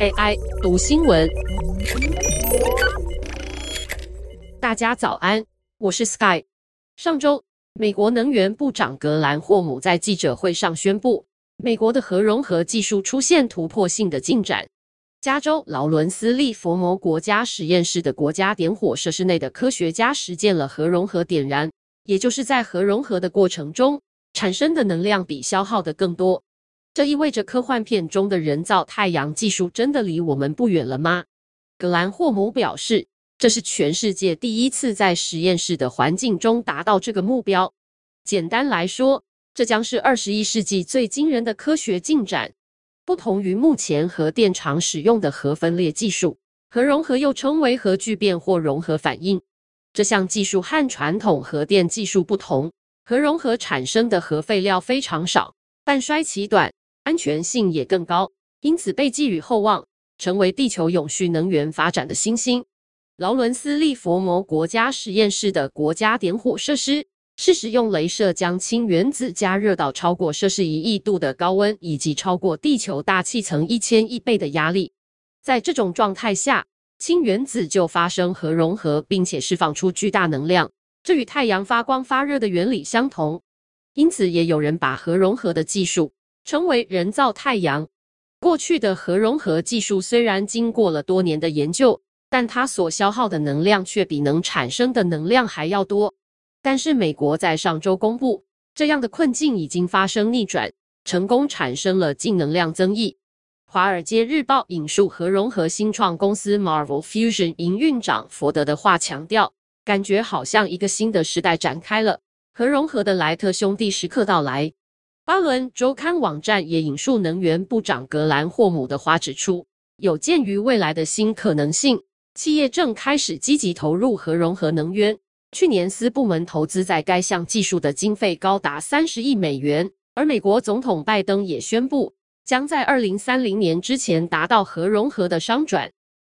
AI 读新闻，大家早安，我是 Sky。上周，美国能源部长格兰霍姆在记者会上宣布，美国的核融合技术出现突破性的进展。加州劳伦斯利佛摩国家实验室的国家点火设施内的科学家实践了核融合点燃，也就是在核融合的过程中产生的能量比消耗的更多。这意味着科幻片中的人造太阳技术真的离我们不远了吗？格兰霍姆表示，这是全世界第一次在实验室的环境中达到这个目标。简单来说，这将是二十一世纪最惊人的科学进展。不同于目前核电厂使用的核分裂技术，核融合又称为核聚变或融合反应。这项技术和传统核电技术不同，核融合产生的核废料非常少，半衰期短，安全性也更高，因此被寄予厚望，成为地球永续能源发展的新星。劳伦斯利佛摩国家实验室的国家点火设施。是使用镭射将氢原子加热到超过摄氏一亿度的高温，以及超过地球大气层一千亿倍的压力。在这种状态下，氢原子就发生核融合，并且释放出巨大能量。这与太阳发光发热的原理相同，因此也有人把核融合的技术称为人造太阳。过去的核融合技术虽然经过了多年的研究，但它所消耗的能量却比能产生的能量还要多。但是，美国在上周公布，这样的困境已经发生逆转，成功产生了净能量增益。《华尔街日报》引述核融合新创公司 Marvel Fusion 营运长佛德的话强调：“感觉好像一个新的时代展开了，核融合的莱特兄弟时刻到来。”巴伦周刊网站也引述能源部长格兰霍姆的话指出：“有鉴于未来的新可能性，企业正开始积极投入核融合能源。”去年，私部门投资在该项技术的经费高达三十亿美元，而美国总统拜登也宣布，将在二零三零年之前达到核融合的商转。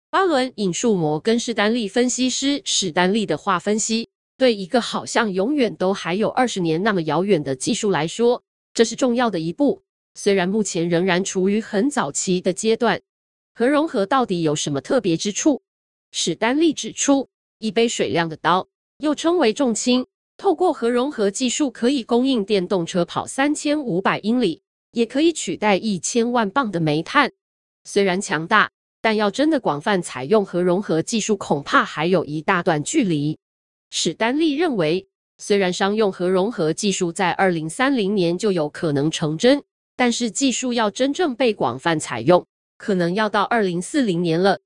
巴伦引述摩根士丹利分析师史丹利的话分析：对一个好像永远都还有二十年那么遥远的技术来说，这是重要的一步。虽然目前仍然处于很早期的阶段，核融合到底有什么特别之处？史丹利指出，一杯水量的刀。又称为重氢，透过核融合技术，可以供应电动车跑三千五百英里，也可以取代一千万磅的煤炭。虽然强大，但要真的广泛采用核融合技术，恐怕还有一大段距离。史丹利认为，虽然商用核融合技术在二零三零年就有可能成真，但是技术要真正被广泛采用，可能要到二零四零年了。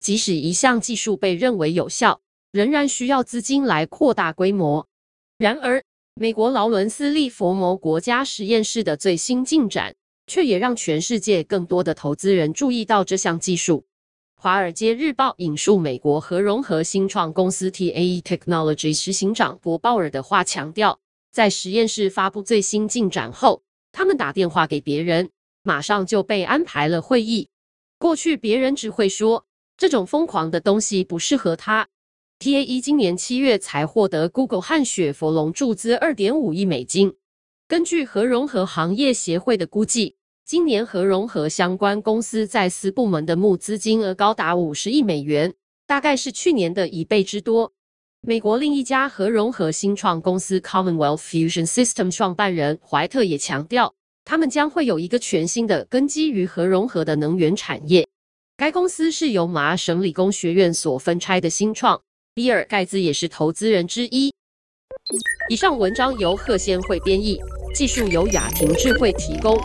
即使一项技术被认为有效，仍然需要资金来扩大规模。然而，美国劳伦斯利佛摩国家实验室的最新进展，却也让全世界更多的投资人注意到这项技术。《华尔街日报》引述美国核融合新创公司 TAE Technologies 执行长博鲍尔的话强调，在实验室发布最新进展后，他们打电话给别人，马上就被安排了会议。过去别人只会说，这种疯狂的东西不适合他。TAE 今年七月才获得 Google 和雪佛龙注资二点五亿美金。根据核融合行业协会的估计，今年核融合相关公司在私部门的募资金额高达五十亿美元，大概是去年的一倍之多。美国另一家核融合新创公司 Commonwealth Fusion System 创办人怀特也强调，他们将会有一个全新的根基于核融合的能源产业。该公司是由麻省理工学院所分拆的新创。比尔·盖茨也是投资人之一。以上文章由贺先蕙编译，技术由雅婷智慧提供。